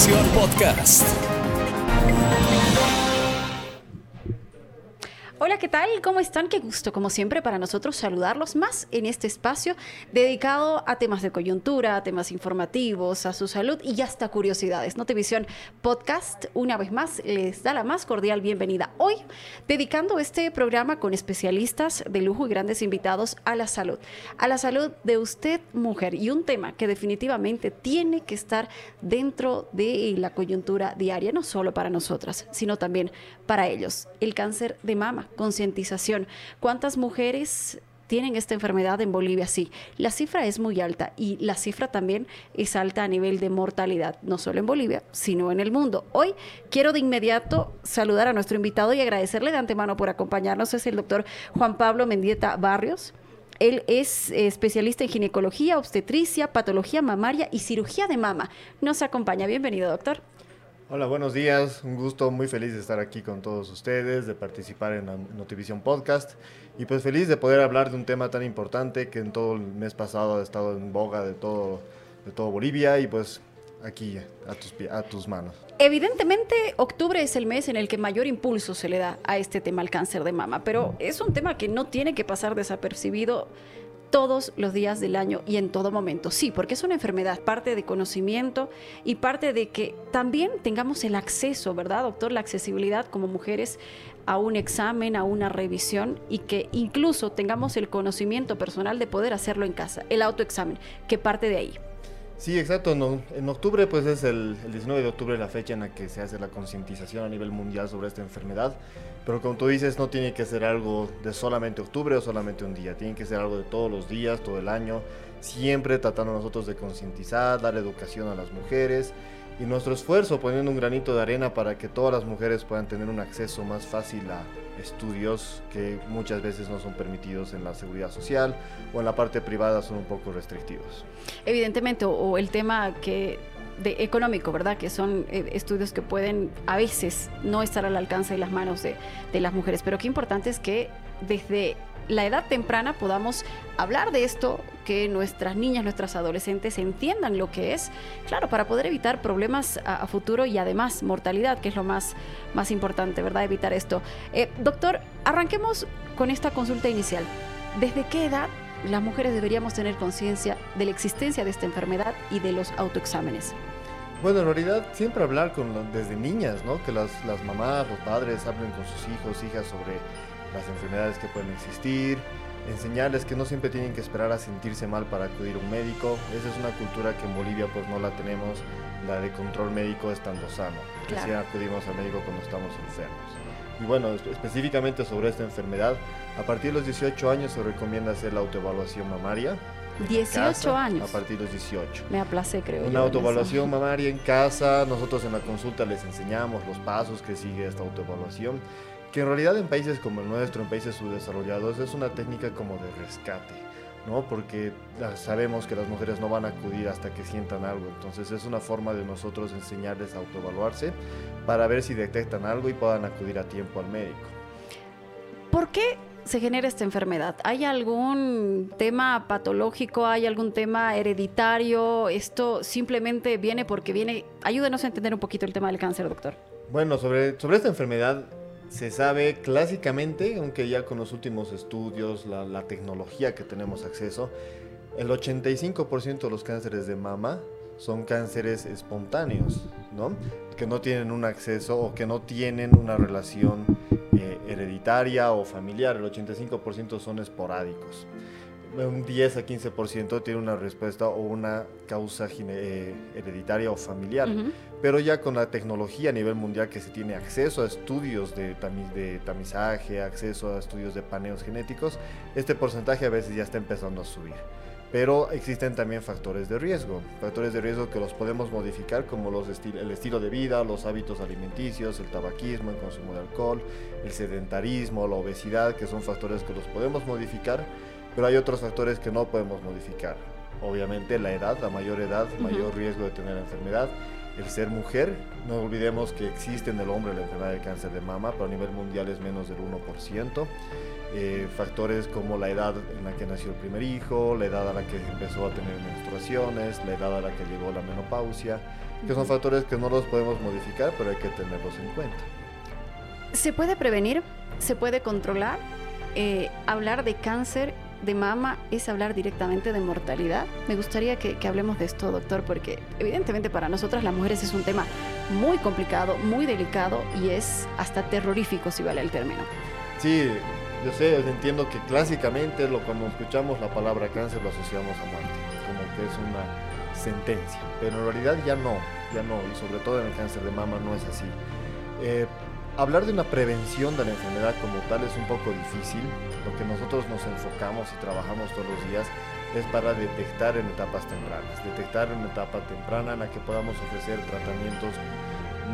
Nutivisión Podcast. Hola, ¿qué tal? ¿Cómo están? Qué gusto, como siempre, para nosotros saludarlos más en este espacio dedicado a temas de coyuntura, a temas informativos, a su salud y hasta curiosidades. Notivisión Podcast, una vez más, les da la más cordial bienvenida. Hoy, dedicando este programa con especialistas de lujo y grandes invitados a la salud. A la salud de usted, mujer, y un tema que definitivamente tiene que estar dentro de la coyuntura diaria, no solo para nosotras, sino también para ellos. El cáncer de mama concientización. ¿Cuántas mujeres tienen esta enfermedad en Bolivia? Sí, la cifra es muy alta y la cifra también es alta a nivel de mortalidad, no solo en Bolivia, sino en el mundo. Hoy quiero de inmediato saludar a nuestro invitado y agradecerle de antemano por acompañarnos. Es el doctor Juan Pablo Mendieta Barrios. Él es especialista en ginecología, obstetricia, patología mamaria y cirugía de mama. Nos acompaña. Bienvenido, doctor. Hola, buenos días. Un gusto, muy feliz de estar aquí con todos ustedes, de participar en Notivisión Podcast y pues feliz de poder hablar de un tema tan importante que en todo el mes pasado ha estado en boga de todo, de todo Bolivia y pues aquí a tus, a tus manos. Evidentemente, octubre es el mes en el que mayor impulso se le da a este tema, al cáncer de mama, pero es un tema que no tiene que pasar desapercibido todos los días del año y en todo momento. Sí, porque es una enfermedad, parte de conocimiento y parte de que también tengamos el acceso, ¿verdad, doctor? La accesibilidad como mujeres a un examen, a una revisión y que incluso tengamos el conocimiento personal de poder hacerlo en casa, el autoexamen, que parte de ahí. Sí, exacto. en octubre, pues es el, el, 19 de octubre la fecha en la que se hace la concientización a nivel mundial sobre esta enfermedad. Pero como tú dices, no tiene que ser algo de solamente octubre o solamente un día. Tiene que ser algo de todos los días, todo el año. Siempre tratando nosotros de concientizar, dar educación a las mujeres y nuestro esfuerzo poniendo un granito de arena para que todas las mujeres puedan tener un acceso más fácil a estudios que muchas veces no son permitidos en la seguridad social o en la parte privada son un poco restrictivos. Evidentemente, o, el tema que de económico, ¿verdad? Que son eh, estudios que pueden a veces no estar al alcance de las manos de, de las mujeres, pero qué importante es que desde la edad temprana podamos hablar de esto, que nuestras niñas, nuestras adolescentes entiendan lo que es, claro, para poder evitar problemas a, futuro y además mortalidad, que es lo más, más importante, ¿verdad? Evitar esto. Eh, doctor, arranquemos con esta consulta inicial. ¿Desde qué edad las mujeres deberíamos tener conciencia de la existencia de esta enfermedad y de los autoexámenes? Bueno, en realidad siempre hablar con desde niñas, ¿no? Que las, las mamás, los padres hablen con sus hijos, hijas sobre las enfermedades que pueden existir, enseñarles que no siempre tienen que esperar a sentirse mal para acudir a un médico. Esa es una cultura que en Bolivia pues no la tenemos, la de control médico estando sano. Claro. Que acudimos al médico cuando estamos enfermos. Y bueno, específicamente sobre esta enfermedad, a partir de los 18 años se recomienda hacer la autoevaluación mamaria. 18 años. A partir de los 18. Me aplace, creo. Una autoevaluación mamaria en casa. Nosotros en la consulta les enseñamos los pasos que sigue esta autoevaluación que en realidad en países como el nuestro, en países subdesarrollados, es una técnica como de rescate, ¿no? Porque sabemos que las mujeres no van a acudir hasta que sientan algo, entonces es una forma de nosotros enseñarles a autoevaluarse para ver si detectan algo y puedan acudir a tiempo al médico. ¿Por qué se genera esta enfermedad? ¿Hay algún tema patológico? ¿Hay algún tema hereditario? ¿Esto simplemente viene porque viene? Ayúdenos a entender un poquito el tema del cáncer, doctor. Bueno, sobre, sobre esta enfermedad se sabe clásicamente, aunque ya con los últimos estudios, la, tecnología que tenemos acceso, el 85% de los cánceres de mama son cánceres espontáneos, ¿no? Que no tienen un acceso o que no tienen una relación eh, hereditaria o familiar. El 85% son esporádicos. Un 10 a 15% tiene una respuesta o una causa eh, hereditaria o familiar. Pero ya con la tecnología a nivel mundial que se tiene acceso a estudios de, de tamizaje, acceso a estudios de paneos genéticos, este porcentaje a veces ya está empezando a subir. Pero existen también factores de riesgo, factores de riesgo que los podemos modificar como los el estilo de vida, los hábitos alimenticios, el tabaquismo, el consumo de alcohol, el sedentarismo, la obesidad, que son factores que los podemos modificar, pero hay otros factores que no podemos modificar. Obviamente la edad, la mayor edad, mayor riesgo de tener la enfermedad el ser mujer. No olvidemos que existe en el hombre la enfermedad de cáncer de mama, pero a nivel mundial es menos del 1%. Eh, factores como la edad en la que nació el primer hijo, la edad a la que empezó a tener menstruaciones, la edad a la que llegó la menopausia, que son factores que no los podemos modificar, pero hay que tenerlos en cuenta. ¿Se puede prevenir? ¿Se puede controlar? Eh, hablar de cáncer de mama es hablar directamente de mortalidad. Me gustaría que, hablemos de esto, doctor, porque evidentemente para nosotras las mujeres es un tema muy complicado, muy delicado y es hasta terrorífico, si vale el término. Sí, yo sé, entiendo que clásicamente lo, cuando escuchamos la palabra cáncer lo asociamos a muerte, como que es una sentencia, pero en realidad ya no, ya no, y sobre todo en el cáncer de mama no es así. Eh, hablar de una prevención de la enfermedad como tal es un poco difícil, lo que nosotros nos enfocamos y trabajamos todos los días es para detectar en etapas tempranas, detectar en etapa temprana en la que podamos ofrecer tratamientos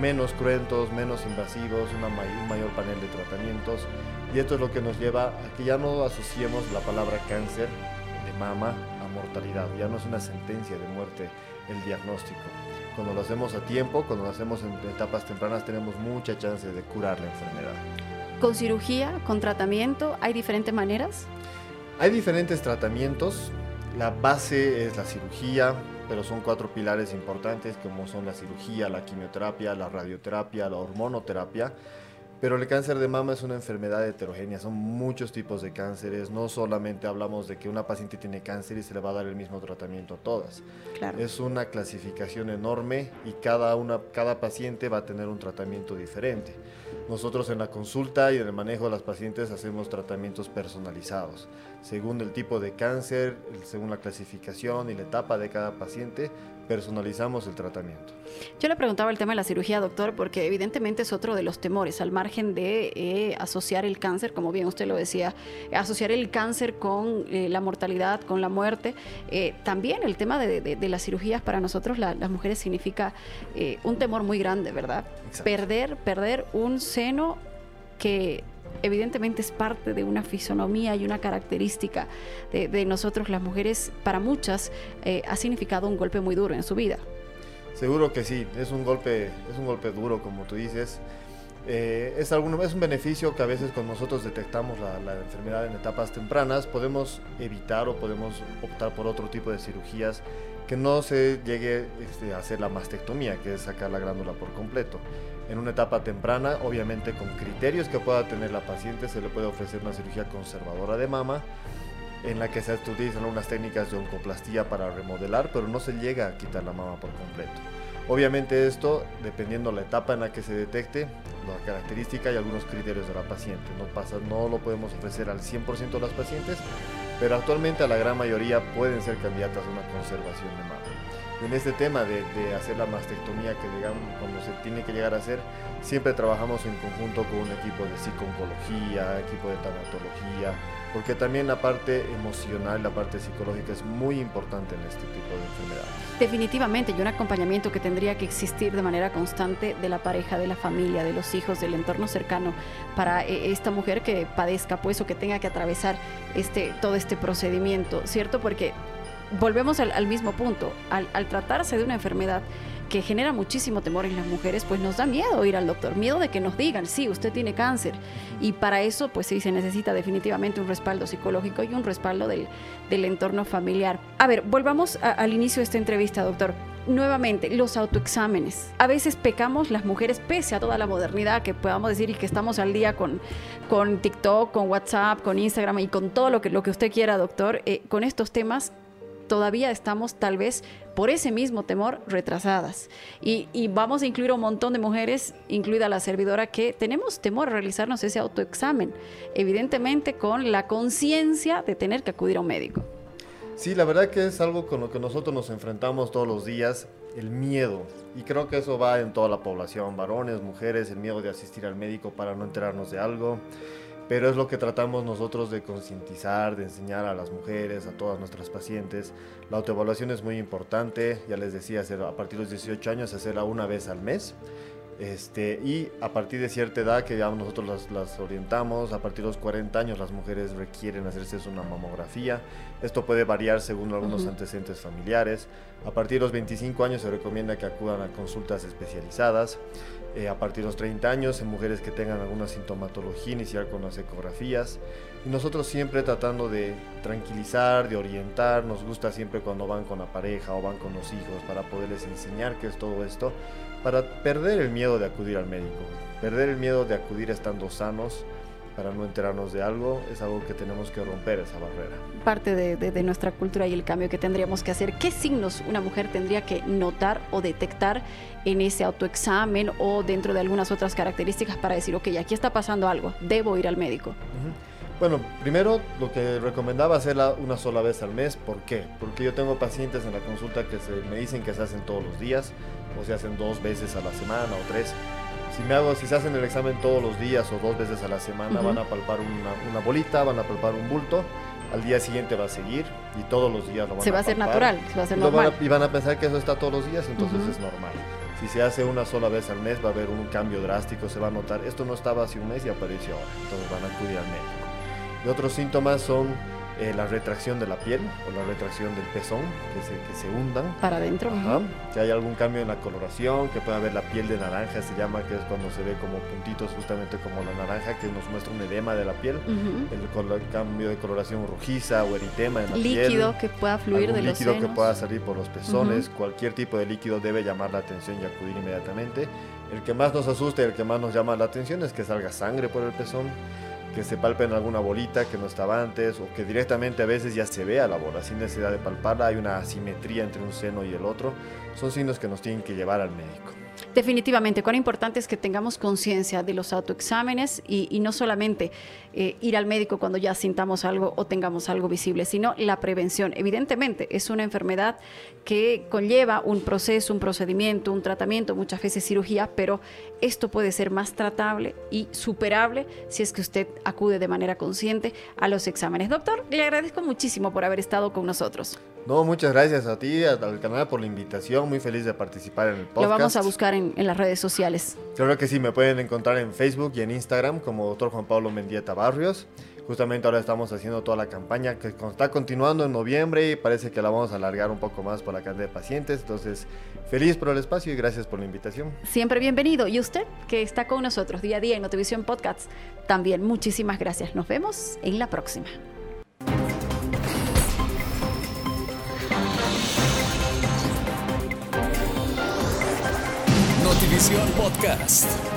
menos cruentos, menos invasivos, un mayor panel de tratamientos. Y esto es lo que nos lleva a que ya no asociemos la palabra cáncer de mama a mortalidad. Ya no es una sentencia de muerte el diagnóstico. Cuando lo hacemos a tiempo, cuando lo hacemos en etapas tempranas, tenemos mucha chance de curar la enfermedad. ¿Con cirugía, con tratamiento, hay diferentes maneras? Hay diferentes tratamientos. La base es la cirugía, pero son cuatro pilares importantes como son la cirugía, la quimioterapia, la radioterapia, la hormonoterapia. Pero el cáncer de mama es una enfermedad heterogénea, son muchos tipos de cánceres, no solamente hablamos de que una paciente tiene cáncer y se le va a dar el mismo tratamiento a todas. Claro. Es una clasificación enorme y cada, una, cada paciente va a tener un tratamiento diferente. Nosotros en la consulta y en el manejo de las pacientes hacemos tratamientos personalizados. Según el tipo de cáncer, según la clasificación y la etapa de cada paciente, personalizamos el tratamiento. Yo le preguntaba el tema de la cirugía, doctor, porque evidentemente es otro de los temores, al margen de eh, asociar el cáncer, como bien usted lo decía, asociar el cáncer con eh, la mortalidad, con la muerte. Eh, también el tema de, las cirugías para nosotros, las mujeres, significa un temor muy grande, ¿verdad? Perder, perder un seno que evidentemente es parte de una fisonomía y una característica de, nosotros las mujeres, para muchas eh, ha significado un golpe muy duro en su vida. Seguro que sí, es un golpe, es un golpe duro, como tú dices. Eh, es, algún, es un beneficio que a veces cuando nosotros detectamos la, enfermedad en etapas tempranas podemos evitar o podemos optar por otro tipo de cirugías que no se llegue este, a hacer la mastectomía, que es sacar la glándula por completo en una etapa temprana, obviamente con criterios que pueda tener la paciente, se le puede ofrecer una cirugía conservadora de mama, en la que se utilizan unas técnicas de oncoplastía para remodelar, pero no se llega a quitar la mama por completo. Obviamente esto, dependiendo la etapa en la que se detecte, la característica y algunos criterios de la paciente. No, pasa, no lo podemos ofrecer al 100% de las pacientes, pero actualmente a la gran mayoría pueden ser candidatas a una conservación de mama en este tema de, hacer la mastectomía que digamos cuando se tiene que llegar a hacer, siempre trabajamos en conjunto con un equipo de psiconcología, equipo de tanatología, porque también la parte emocional, la parte psicológica es muy importante en este tipo de enfermedades. Definitivamente, y un acompañamiento que tendría que existir de manera constante de la pareja, de la familia, de los hijos, del entorno cercano para eh, esta mujer que padezca pues o que tenga que atravesar este todo este procedimiento, ¿cierto? Porque volvemos al, mismo punto. Al, tratarse de una enfermedad que genera muchísimo temor en las mujeres, pues nos da miedo ir al doctor, miedo de que nos digan, sí, usted tiene cáncer. Y para eso, pues sí, se necesita definitivamente un respaldo psicológico y un respaldo del, entorno familiar. A ver, volvamos al inicio de esta entrevista, doctor. Nuevamente, los autoexámenes. A veces pecamos las mujeres, pese a toda la modernidad que podamos decir y que estamos al día con, con TikTok, con WhatsApp, con Instagram y con todo lo que, lo que usted quiera, doctor, eh, con estos temas todavía estamos tal vez por ese mismo temor retrasadas. Y, vamos a incluir un montón de mujeres, incluida la servidora, que tenemos temor a realizarnos ese autoexamen, evidentemente con la conciencia de tener que acudir a un médico. Sí, la verdad que es algo con lo que nosotros nos enfrentamos todos los días, el miedo. Y creo que eso va en toda la población, varones, mujeres, el miedo de asistir al médico para no enterarnos de algo pero es lo que tratamos nosotros de concientizar, de enseñar a las mujeres, a todas nuestras pacientes. La autoevaluación es muy importante, ya les decía, a partir de los 18 años hacerla una vez al mes. Este, y a partir de cierta edad, que ya nosotros las, las, orientamos, a partir de los 40 años las mujeres requieren hacerse una mamografía. Esto puede variar según algunos antecedentes familiares. A partir de los 25 años se recomienda que acudan a consultas especializadas. Eh, a partir de los 30 años en mujeres que tengan alguna sintomatología inicial con las ecografías. Y nosotros siempre tratando de tranquilizar, de orientar, nos gusta siempre cuando van con la pareja o van con los hijos para poderles enseñar qué es todo esto, para perder el miedo de acudir al médico, perder el miedo de acudir estando sanos, para no enterarnos de algo, es algo que tenemos que romper esa barrera. Parte de, de, nuestra cultura y el cambio que tendríamos que hacer. ¿Qué signos una mujer tendría que notar o detectar en ese autoexamen o dentro de algunas otras características para decir, ok, aquí está pasando algo, debo ir al médico? Bueno, primero lo que recomendaba hacerla una sola vez al mes. ¿Por qué? Porque yo tengo pacientes en la consulta que se, me dicen que se hacen todos los días o se hacen dos veces a la semana o tres si me hago, si se hacen el examen todos los días o dos veces a la semana, van a palpar una, bolita, van a palpar un bulto, al día siguiente va a seguir y todos los días lo van se va a hacer natural, se va a hacer normal. y van a pensar que eso está todos los días, entonces es normal. Si se hace una sola vez al mes va a haber un cambio drástico, se va a notar, esto no estaba hace un mes y apareció ahora, entonces van a acudir al médico. Y otros síntomas son eh, la retracción de la piel o la retracción del pezón, que se, que se hundan. Para adentro. Que hay algún cambio en la coloración, que puede haber la piel de naranja, se llama, que es cuando se ve como puntitos justamente como la naranja, que nos muestra un edema de la piel. el, cambio de coloración rojiza o eritema en la líquido piel. Líquido que pueda fluir de los líquido que pueda salir por los pezones. Cualquier tipo de líquido debe llamar la atención y acudir inmediatamente. El que más nos asusta y el que más nos llama la atención es que salga sangre por el pezón que se palpen alguna bolita que no estaba antes o que directamente a veces ya se vea la bola sin necesidad de palparla, hay una asimetría entre un seno y el otro, son signos que nos tienen que llevar al médico. Definitivamente, cuán importante es que tengamos conciencia de los autoexámenes y, no solamente eh, ir al médico cuando ya sintamos algo o tengamos algo visible, sino la prevención. Evidentemente, es una enfermedad que conlleva un proceso, un procedimiento, un tratamiento, muchas veces cirugía, pero esto puede ser más tratable y superable si es que usted acude de manera consciente a los exámenes. Doctor, le agradezco muchísimo por haber estado con nosotros. No, muchas gracias a ti, al canal por la invitación. Muy feliz de participar en el podcast. Lo vamos a buscar en, las redes sociales. Claro que sí, me pueden encontrar en Facebook y en Instagram como Dr. Juan Pablo Mendieta Barrios. Justamente ahora estamos haciendo toda la campaña que está continuando en noviembre y parece que la vamos a alargar un poco más por la cantidad de pacientes. Entonces, feliz por el espacio y gracias por la invitación. Siempre bienvenido. Y usted que está con nosotros día a día en Notivisión Podcasts, también muchísimas gracias. Nos vemos en la próxima. Notivisión Podcast.